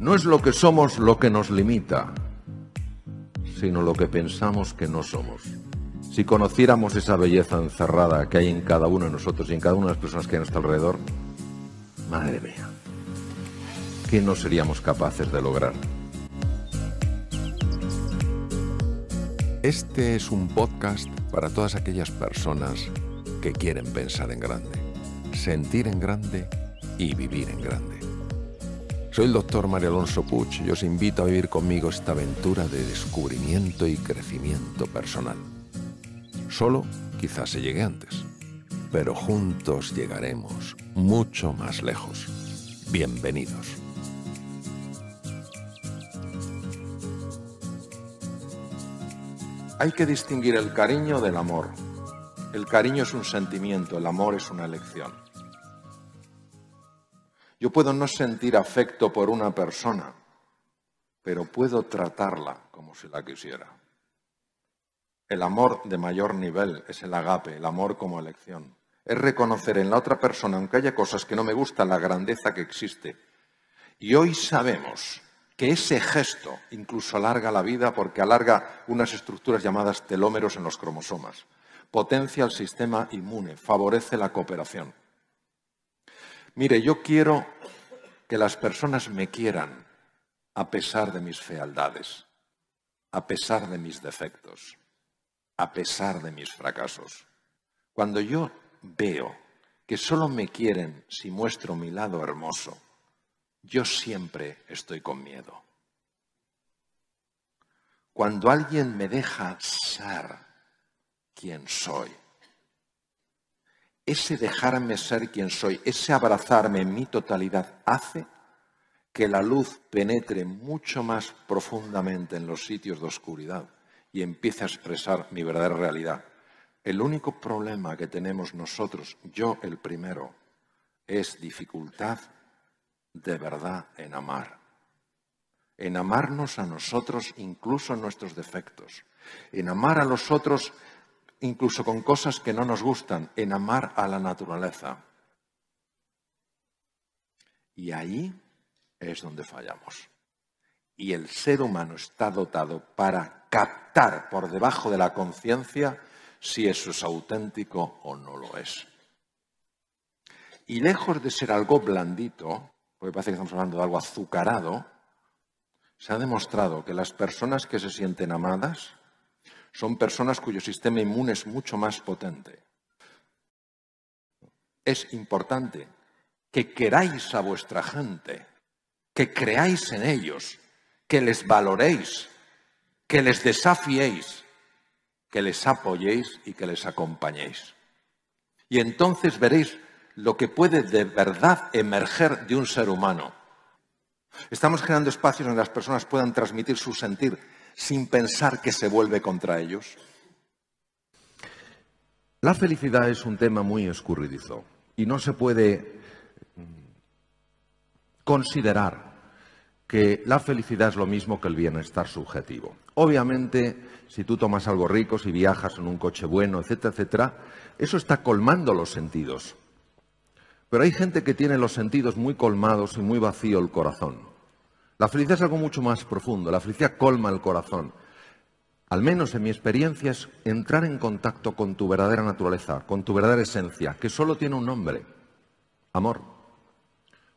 No es lo que somos lo que nos limita, sino lo que pensamos que no somos. Si conociéramos esa belleza encerrada que hay en cada uno de nosotros y en cada una de las personas que hay a nuestro alrededor, madre mía, ¿qué no seríamos capaces de lograr? Este es un podcast para todas aquellas personas que quieren pensar en grande, sentir en grande y vivir en grande. Soy el doctor Mario Alonso Puch y os invito a vivir conmigo esta aventura de descubrimiento y crecimiento personal. Solo quizás se llegue antes, pero juntos llegaremos mucho más lejos. Bienvenidos. Hay que distinguir el cariño del amor. El cariño es un sentimiento, el amor es una elección. Yo puedo no sentir afecto por una persona, pero puedo tratarla como si la quisiera. El amor de mayor nivel es el agape, el amor como elección. Es reconocer en la otra persona, aunque haya cosas que no me gustan, la grandeza que existe. Y hoy sabemos que ese gesto incluso alarga la vida porque alarga unas estructuras llamadas telómeros en los cromosomas, potencia el sistema inmune, favorece la cooperación. Mire, yo quiero que las personas me quieran a pesar de mis fealdades, a pesar de mis defectos, a pesar de mis fracasos. Cuando yo veo que solo me quieren si muestro mi lado hermoso, yo siempre estoy con miedo. Cuando alguien me deja ser quien soy, ese dejarme ser quien soy, ese abrazarme en mi totalidad, hace que la luz penetre mucho más profundamente en los sitios de oscuridad y empiece a expresar mi verdadera realidad. El único problema que tenemos nosotros, yo el primero, es dificultad de verdad en amar. En amarnos a nosotros incluso en nuestros defectos. En amar a los otros incluso con cosas que no nos gustan. En amar a la naturaleza. Y ahí es donde fallamos. Y el ser humano está dotado para captar por debajo de la conciencia si eso es auténtico o no lo es. Y lejos de ser algo blandito, porque parece que estamos hablando de algo azucarado, se ha demostrado que las personas que se sienten amadas son personas cuyo sistema inmune es mucho más potente. Es importante que queráis a vuestra gente, que creáis en ellos, que les valoréis, que les desafiéis, que les apoyéis y que les acompañéis. Y entonces veréis lo que puede de verdad emerger de un ser humano. Estamos creando espacios donde las personas puedan transmitir su sentir sin pensar que se vuelve contra ellos. La felicidad es un tema muy escurridizo y no se puede considerar que la felicidad es lo mismo que el bienestar subjetivo. Obviamente, si tú tomas algo rico, si viajas en un coche bueno, etcétera, etcétera, eso está colmando los sentidos. Pero hay gente que tiene los sentidos muy colmados y muy vacío el corazón. La felicidad es algo mucho más profundo. La felicidad colma el corazón. Al menos en mi experiencia es entrar en contacto con tu verdadera naturaleza, con tu verdadera esencia, que solo tiene un nombre, amor.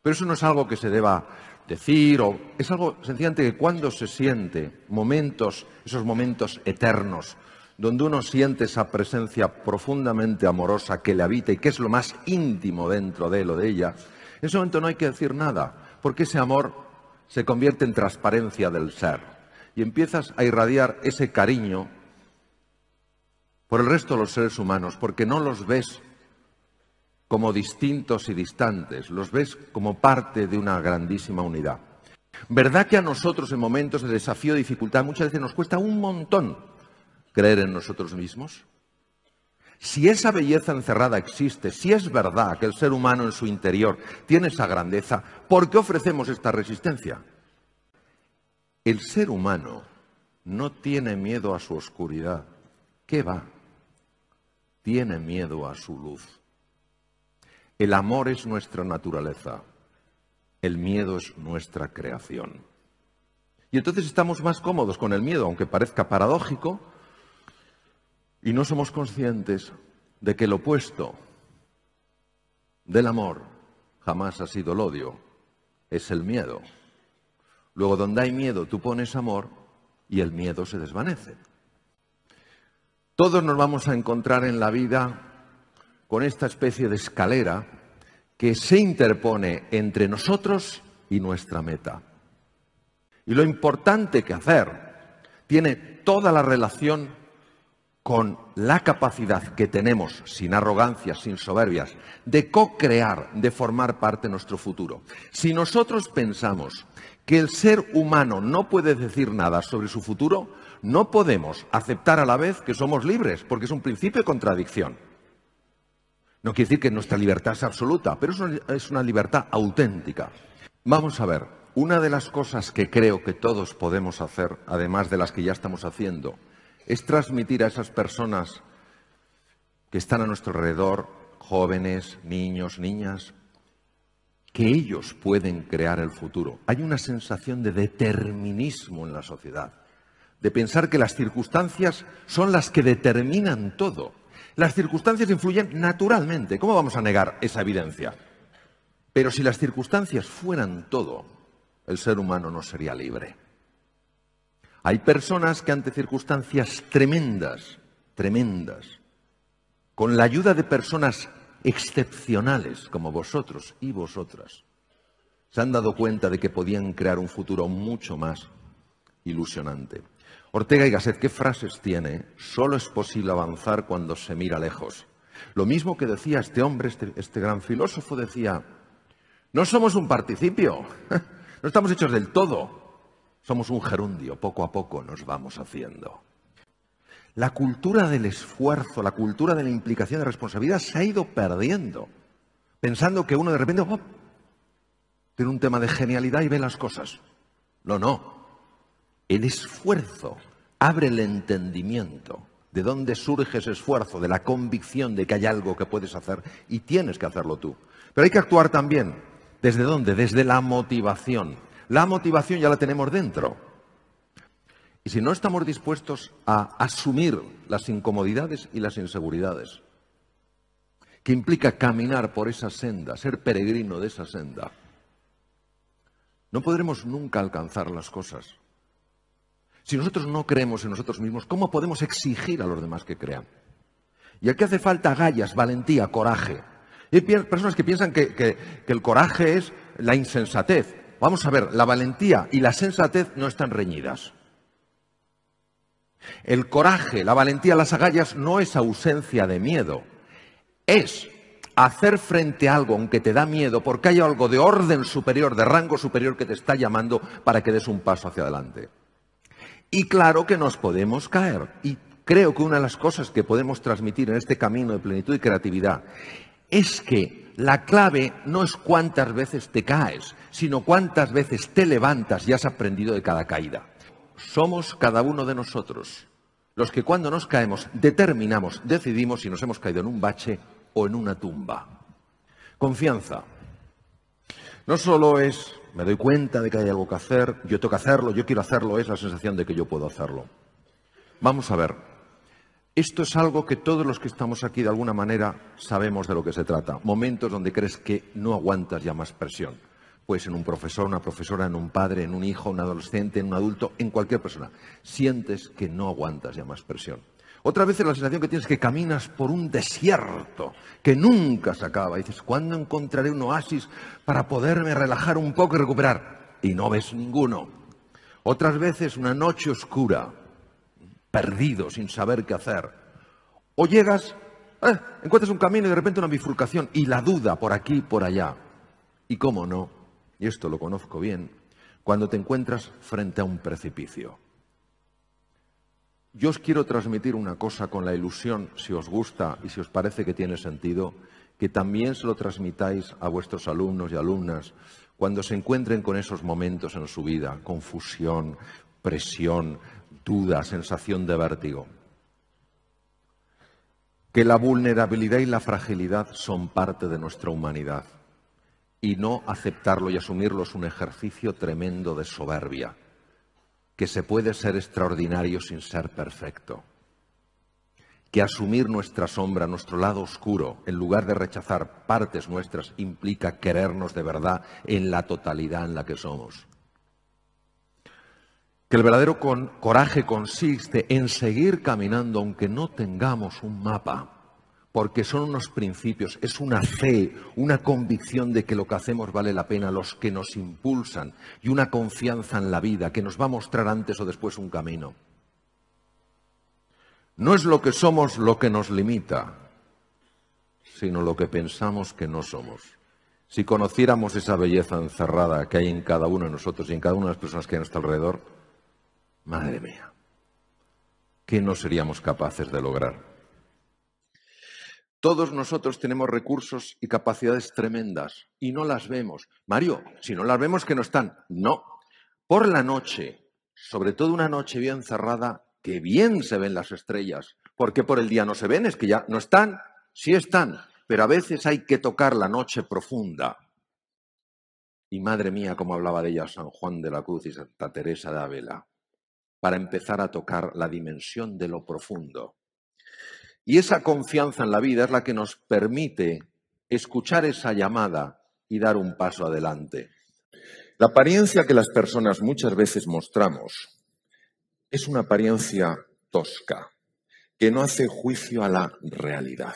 Pero eso no es algo que se deba decir o es algo sencillamente que cuando se siente momentos, esos momentos eternos, donde uno siente esa presencia profundamente amorosa que le habita y que es lo más íntimo dentro de él o de ella, en ese momento no hay que decir nada, porque ese amor se convierte en transparencia del ser y empiezas a irradiar ese cariño por el resto de los seres humanos, porque no los ves como distintos y distantes, los ves como parte de una grandísima unidad. ¿Verdad que a nosotros en momentos de desafío dificultad muchas veces nos cuesta un montón creer en nosotros mismos? Si esa belleza encerrada existe, si es verdad que el ser humano en su interior tiene esa grandeza, ¿por qué ofrecemos esta resistencia? El ser humano no tiene miedo a su oscuridad. ¿Qué va? Tiene miedo a su luz. El amor es nuestra naturaleza. El miedo es nuestra creación. Y entonces estamos más cómodos con el miedo, aunque parezca paradójico, y no somos conscientes de que el opuesto del amor jamás ha sido el odio, es el miedo. Luego, donde hay miedo, tú pones amor y el miedo se desvanece. Todos nos vamos a encontrar en la vida con esta especie de escalera que se interpone entre nosotros y nuestra meta. Y lo importante que hacer tiene toda la relación con la capacidad que tenemos, sin arrogancias, sin soberbias, de co-crear, de formar parte de nuestro futuro. Si nosotros pensamos que el ser humano no puede decir nada sobre su futuro, no podemos aceptar a la vez que somos libres, porque es un principio de contradicción. No quiere decir que nuestra libertad es absoluta, pero es una, libertad auténtica. Vamos a ver, una de las cosas que creo que todos podemos hacer, además de las que ya estamos haciendo, es transmitir a esas personas que están a nuestro alrededor, jóvenes, niños, niñas, que ellos pueden crear el futuro. Hay una sensación de determinismo en la sociedad de pensar que las circunstancias son las que determinan todo. Las circunstancias influyen naturalmente. ¿Cómo vamos a negar esa evidencia? Pero si las circunstancias fueran todo, el ser humano no sería libre. Hay personas que ante circunstancias tremendas, tremendas, con la ayuda de personas excepcionales como vosotros y vosotras, se han dado cuenta de que podían crear un futuro mucho más ilusionante. Ortega y Gasset, ¿qué frases tiene? Solo es posible avanzar cuando se mira lejos. Lo mismo que decía este hombre, este, este gran filósofo, decía, no somos un participio, no estamos hechos del todo, somos un gerundio, poco a poco nos vamos haciendo. La cultura del esfuerzo, la cultura de la implicación de responsabilidad se ha ido perdiendo, pensando que uno de repente tiene un tema de genialidad y ve las cosas. No, no, el esfuerzo abre el entendimiento. ¿De dónde surge ese esfuerzo? De la convicción de que hay algo que puedes hacer y tienes que hacerlo tú. Pero hay que actuar también. ¿Desde dónde? Desde la motivación. La motivación ya la tenemos dentro. Y si no estamos dispuestos a asumir las incomodidades y las inseguridades, que implica caminar por esa senda, ser peregrino de esa senda, no podremos nunca alcanzar las cosas. Si nosotros no creemos en nosotros mismos, ¿cómo podemos exigir a los demás que crean? Y aquí hace falta gallas, valentía, coraje. hay personas que piensan que, que el coraje es la insensatez. Vamos a ver, la valentía y la sensatez no están reñidas. El coraje, la valentía, las agallas no es ausencia de miedo. Es hacer frente a algo aunque te da miedo porque hay algo de orden superior, de rango superior que te está llamando para que des un paso hacia adelante. Y claro que nos podemos caer. Y creo que una de las cosas que podemos transmitir en este camino de plenitud y creatividad es que la clave no es cuántas veces te caes, sino cuántas veces te levantas y has aprendido de cada caída. Somos cada uno de nosotros los que cuando nos caemos determinamos, decidimos si nos hemos caído en un bache o en una tumba. Confianza. No solo es me doy cuenta de que hay algo que hacer, yo tengo que hacerlo, yo quiero hacerlo, es la sensación de que yo puedo hacerlo. Vamos a ver, esto es algo que todos los que estamos aquí de alguna manera sabemos de lo que se trata. Momentos donde crees que no aguantas ya más presión. Pues en un profesor, una profesora, en un padre, en un hijo, un adolescente, en un adulto, en cualquier persona. Sientes que no aguantas ya más presión. Otra vez es la sensación que tienes que caminas por un desierto que nunca se acaba. Y dices, ¿cuándo encontraré un oasis para poderme relajar un poco y recuperar? Y no ves ninguno. Otras veces una noche oscura, perdido, sin saber qué hacer. O llegas, eh, encuentras un camino y de repente una bifurcación y la duda por aquí y por allá. Y cómo no, y esto lo conozco bien, cuando te encuentras frente a un precipicio. Yo os quiero transmitir una cosa con la ilusión, si os gusta y si os parece que tiene sentido, que también se lo transmitáis a vuestros alumnos y alumnas cuando se encuentren con esos momentos en su vida, confusión, presión, duda, sensación de vértigo. Que la vulnerabilidad y la fragilidad son parte de nuestra humanidad y no aceptarlo y asumirlo es un ejercicio tremendo de soberbia, que se puede ser extraordinario sin ser perfecto que asumir nuestra sombra, nuestro lado oscuro, en lugar de rechazar partes nuestras, implica querernos de verdad en la totalidad en la que somos. Que el verdadero coraje consiste en seguir caminando aunque no tengamos un mapa, porque son unos principios, es una fe, una convicción de que lo que hacemos vale la pena, los que nos impulsan, y una confianza en la vida que nos va a mostrar antes o después un camino. No es lo que somos lo que nos limita, sino lo que pensamos que no somos. Si conociéramos esa belleza encerrada que hay en cada uno de nosotros y en cada una de las personas que hay a nuestro alrededor, madre mía, ¿qué no seríamos capaces de lograr? Todos nosotros tenemos recursos y capacidades tremendas y no las vemos. Mario, si no las vemos, que no están. No. Por la noche, sobre todo una noche bien cerrada, que bien se ven las estrellas. porque por el día no se ven? Es que ya no están, sí están, pero a veces hay que tocar la noche profunda. Y madre mía, como hablaba de ella San Juan de la Cruz y Santa Teresa de Ávila, para empezar a tocar la dimensión de lo profundo. Y esa confianza en la vida es la que nos permite escuchar esa llamada y dar un paso adelante. La apariencia que las personas muchas veces mostramos es una apariencia tosca, que no hace juicio a la realidad.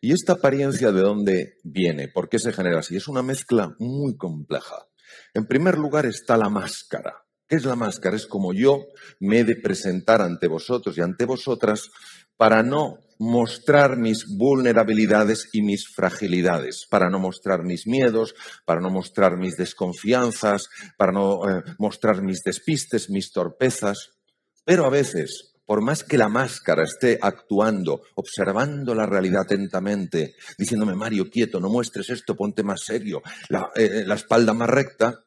¿Y esta apariencia de dónde viene? ¿Por qué se genera así? Es una mezcla muy compleja. En primer lugar está la máscara. ¿Qué es la máscara? Es como yo me he de presentar ante vosotros y ante vosotras para no mostrar mis vulnerabilidades y mis fragilidades, para no mostrar mis miedos, para no mostrar mis desconfianzas, para no eh, mostrar mis despistes, mis torpezas. Pero a veces, por más que la máscara esté actuando, observando la realidad atentamente, diciéndome, Mario, quieto, no muestres esto, ponte más serio, la, eh, la espalda más recta,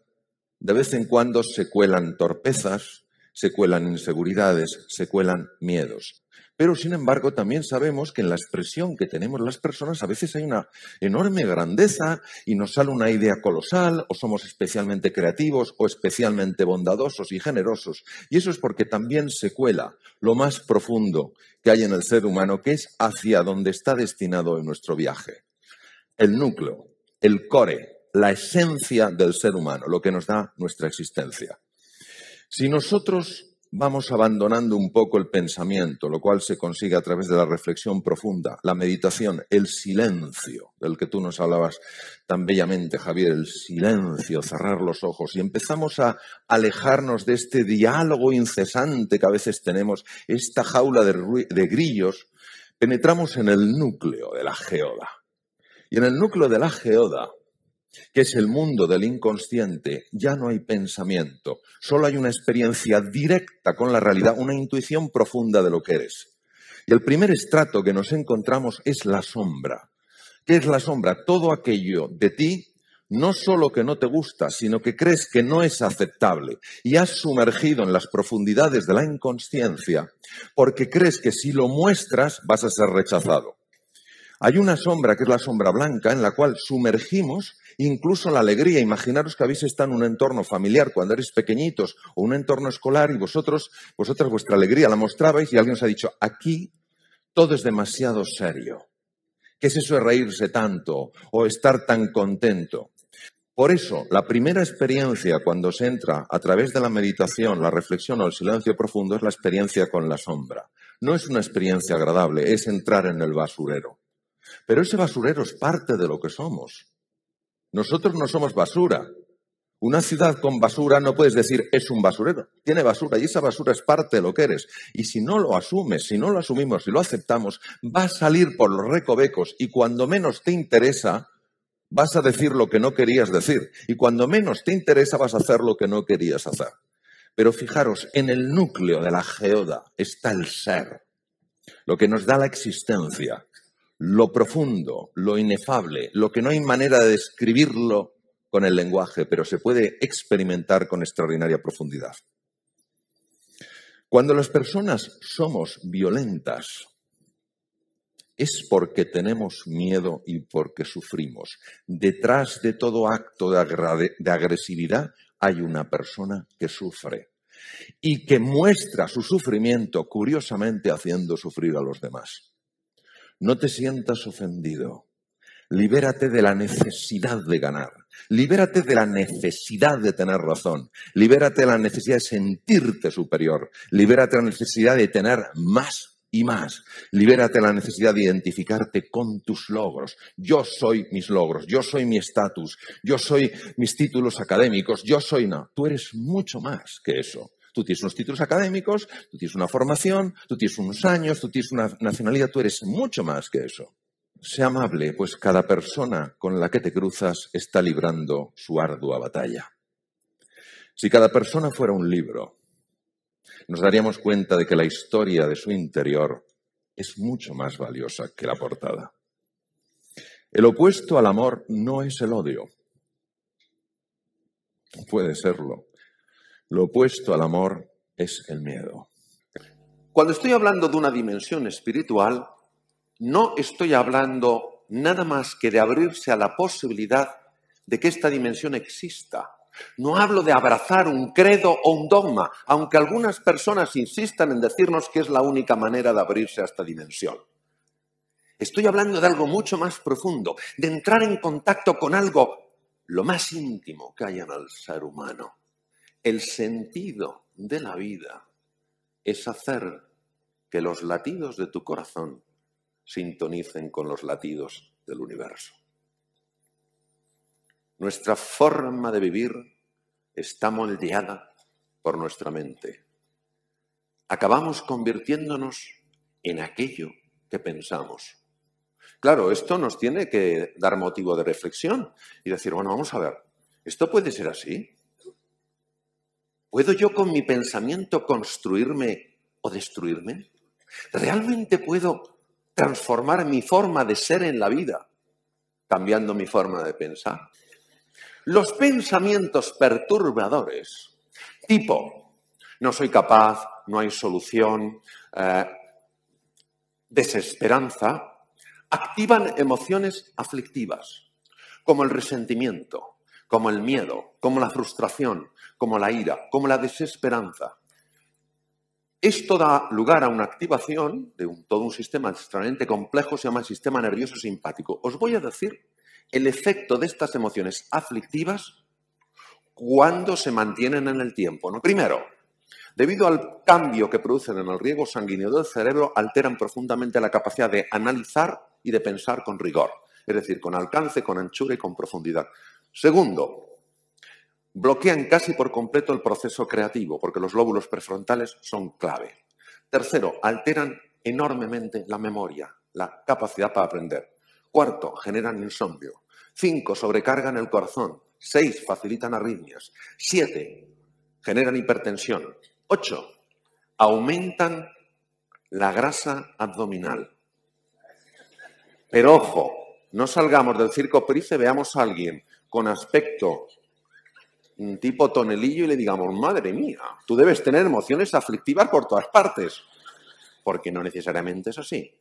de vez en cuando se cuelan torpezas, se cuelan inseguridades, se cuelan miedos. Pero, sin embargo, también sabemos que en la expresión que tenemos las personas a veces hay una enorme grandeza y nos sale una idea colosal, o somos especialmente creativos, o especialmente bondadosos y generosos. Y eso es porque también se cuela lo más profundo que hay en el ser humano, que es hacia donde está destinado nuestro viaje. El núcleo, el core, la esencia del ser humano, lo que nos da nuestra existencia. Si nosotros vamos abandonando un poco el pensamiento, lo cual se consigue a través de la reflexión profunda, la meditación, el silencio, del que tú nos hablabas tan bellamente, Javier, el silencio, cerrar los ojos, y empezamos a alejarnos de este diálogo incesante que a veces tenemos, esta jaula de, grillos, penetramos en el núcleo de la geoda. Y en el núcleo de la geoda que es el mundo del inconsciente, ya no hay pensamiento, solo hay una experiencia directa con la realidad, una intuición profunda de lo que eres. Y el primer estrato que nos encontramos es la sombra. ¿Qué es la sombra? Todo aquello de ti no solo que no te gusta, sino que crees que no es aceptable y has sumergido en las profundidades de la inconsciencia porque crees que si lo muestras vas a ser rechazado. Hay una sombra que es la sombra blanca en la cual sumergimos incluso la alegría. Imaginaros que habéis estado en un entorno familiar cuando eres pequeñitos o un entorno escolar y vosotros, vosotras vuestra alegría la mostrabais y alguien os ha dicho, aquí todo es demasiado serio. ¿Qué es eso de reírse tanto o estar tan contento? Por eso, la primera experiencia cuando se entra a través de la meditación, la reflexión o el silencio profundo es la experiencia con la sombra. No es una experiencia agradable, es entrar en el basurero. Pero ese basurero es parte de lo que somos. Nosotros no somos basura. Una ciudad con basura no puedes decir es un basurero. Tiene basura y esa basura es parte de lo que eres. Y si no lo asumes, si no lo asumimos, si lo aceptamos, va a salir por los recovecos y cuando menos te interesa, vas a decir lo que no querías decir. Y cuando menos te interesa, vas a hacer lo que no querías hacer. Pero fijaros, en el núcleo de la geoda está el ser, lo que nos da la existencia, lo profundo, lo inefable, lo que no hay manera de describirlo con el lenguaje, pero se puede experimentar con extraordinaria profundidad. Cuando las personas somos violentas, es porque tenemos miedo y porque sufrimos. Detrás de todo acto de, agresividad hay una persona que sufre y que muestra su sufrimiento curiosamente haciendo sufrir a los demás. No te sientas ofendido. Libérate de la necesidad de ganar. Libérate de la necesidad de tener razón. Libérate de la necesidad de sentirte superior. Libérate de la necesidad de tener más y más. Libérate de la necesidad de identificarte con tus logros. Yo soy mis logros, yo soy mi estatus, yo soy mis títulos académicos, yo soy no. Tú eres mucho más que eso. Tú tienes unos títulos académicos, tú tienes una formación, tú tienes unos años, tú tienes una nacionalidad, tú eres mucho más que eso. Sé amable, pues cada persona con la que te cruzas está librando su ardua batalla. Si cada persona fuera un libro, nos daríamos cuenta de que la historia de su interior es mucho más valiosa que la portada. El opuesto al amor no es el odio. Puede serlo. Lo opuesto al amor es el miedo. Cuando estoy hablando de una dimensión espiritual, no estoy hablando nada más que de abrirse a la posibilidad de que esta dimensión exista. No hablo de abrazar un credo o un dogma, aunque algunas personas insistan en decirnos que es la única manera de abrirse a esta dimensión. Estoy hablando de algo mucho más profundo, de entrar en contacto con algo lo más íntimo que hay en el ser humano. El sentido de la vida es hacer que los latidos de tu corazón sintonicen con los latidos del universo. Nuestra forma de vivir está moldeada por nuestra mente. Acabamos convirtiéndonos en aquello que pensamos. Claro, esto nos tiene que dar motivo de reflexión y decir, bueno, vamos a ver, ¿esto puede ser así? ¿Puedo yo con mi pensamiento construirme o destruirme? ¿Realmente puedo transformar mi forma de ser en la vida cambiando mi forma de pensar? Los pensamientos perturbadores, tipo, no soy capaz, no hay solución, eh, desesperanza, activan emociones aflictivas, como el resentimiento, como el miedo, como la frustración, como la ira, como la desesperanza. Esto da lugar a una activación de todo un sistema extremadamente complejo, se llama el sistema nervioso simpático. Os voy a decir el efecto de estas emociones aflictivas cuando se mantienen en el tiempo. ¿no? Primero, debido al cambio que producen en el riego sanguíneo del cerebro, alteran profundamente la capacidad de analizar y de pensar con rigor, es decir, con alcance, con anchura y con profundidad. Segundo, bloquean casi por completo el proceso creativo, porque los lóbulos prefrontales son clave. Tercero, alteran enormemente la memoria, la capacidad para aprender. Cuarto, generan insomnio. Cinco, sobrecargan el corazón. Seis, facilitan arritmias. Siete, generan hipertensión. Ocho, aumentan la grasa abdominal. Pero ojo, no salgamos del circo Price, veamos a alguien con aspecto tipo tonelillo y le digamos, madre mía, tú debes tener emociones aflictivas por todas partes, porque no necesariamente es así.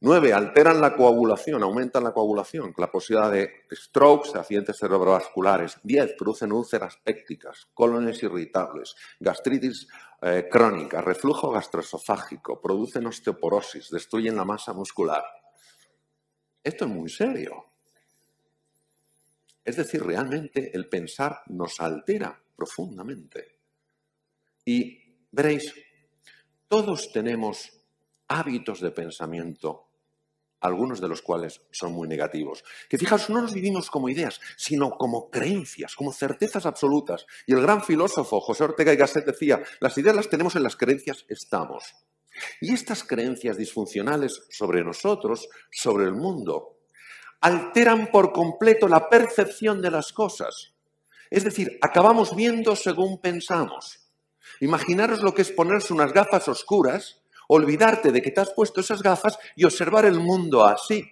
Nueve, alteran la coagulación, aumentan la coagulación, la posibilidad de strokes, accidentes cerebrovasculares. Diez, producen úlceras pépticas, colones irritables, gastritis eh, crónica, reflujo gastroesofágico, producen osteoporosis, destruyen la masa muscular. Esto es muy serio. Es decir, realmente el pensar nos altera profundamente. Y veréis, todos tenemos hábitos de pensamiento algunos de los cuales son muy negativos. Que fijaos, no los vivimos como ideas, sino como creencias, como certezas absolutas. Y el gran filósofo José Ortega y Gasset decía, las ideas las tenemos en las creencias estamos. Y estas creencias disfuncionales sobre nosotros, sobre el mundo, alteran por completo la percepción de las cosas. Es decir, acabamos viendo según pensamos. Imaginaros lo que es ponerse unas gafas oscuras olvidarte de que te has puesto esas gafas y observar el mundo así.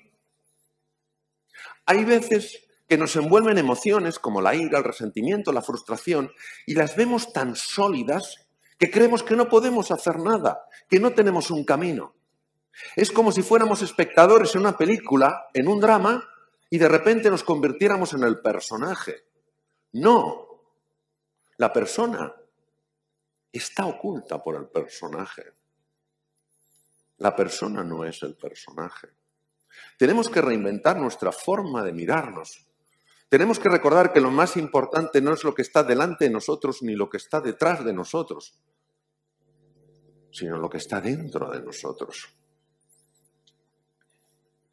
Hay veces que nos envuelven emociones como la ira, el resentimiento, la frustración, y las vemos tan sólidas que creemos que no podemos hacer nada, que no tenemos un camino. Es como si fuéramos espectadores en una película, en un drama, y de repente nos convirtiéramos en el personaje. No. La persona está oculta por el personaje. La persona no es el personaje. Tenemos que reinventar nuestra forma de mirarnos. Tenemos que recordar que lo más importante no es lo que está delante de nosotros ni lo que está detrás de nosotros, sino lo que está dentro de nosotros.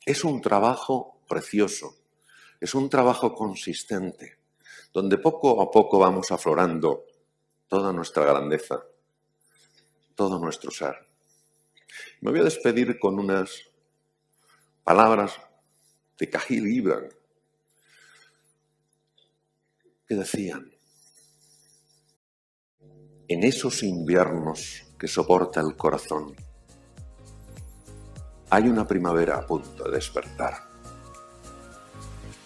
Es un trabajo precioso, es un trabajo consistente, donde poco a poco vamos aflorando toda nuestra grandeza, todo nuestro ser. Me voy a despedir con unas palabras de Cajil Gibran que decían, en esos inviernos que soporta el corazón, hay una primavera a punto de despertar.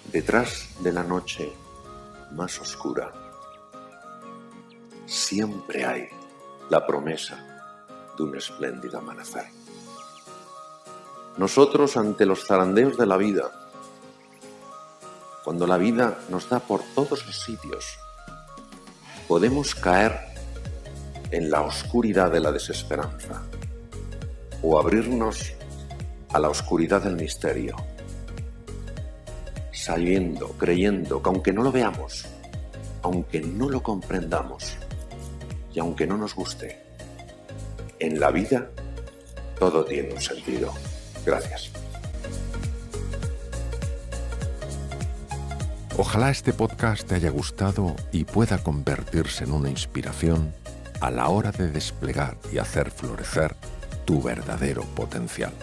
Detrás de la noche más oscura, siempre hay la promesa de un espléndido amanecer. Nosotros ante los zarandeos de la vida, cuando la vida nos da por todos los sitios, podemos caer en la oscuridad de la desesperanza o abrirnos a la oscuridad del misterio, sabiendo, creyendo que aunque no lo veamos, aunque no lo comprendamos y aunque no nos guste, en la vida todo tiene un sentido. Gracias. Ojalá este podcast te haya gustado y pueda convertirse en una inspiración a la hora de desplegar y hacer florecer tu verdadero potencial.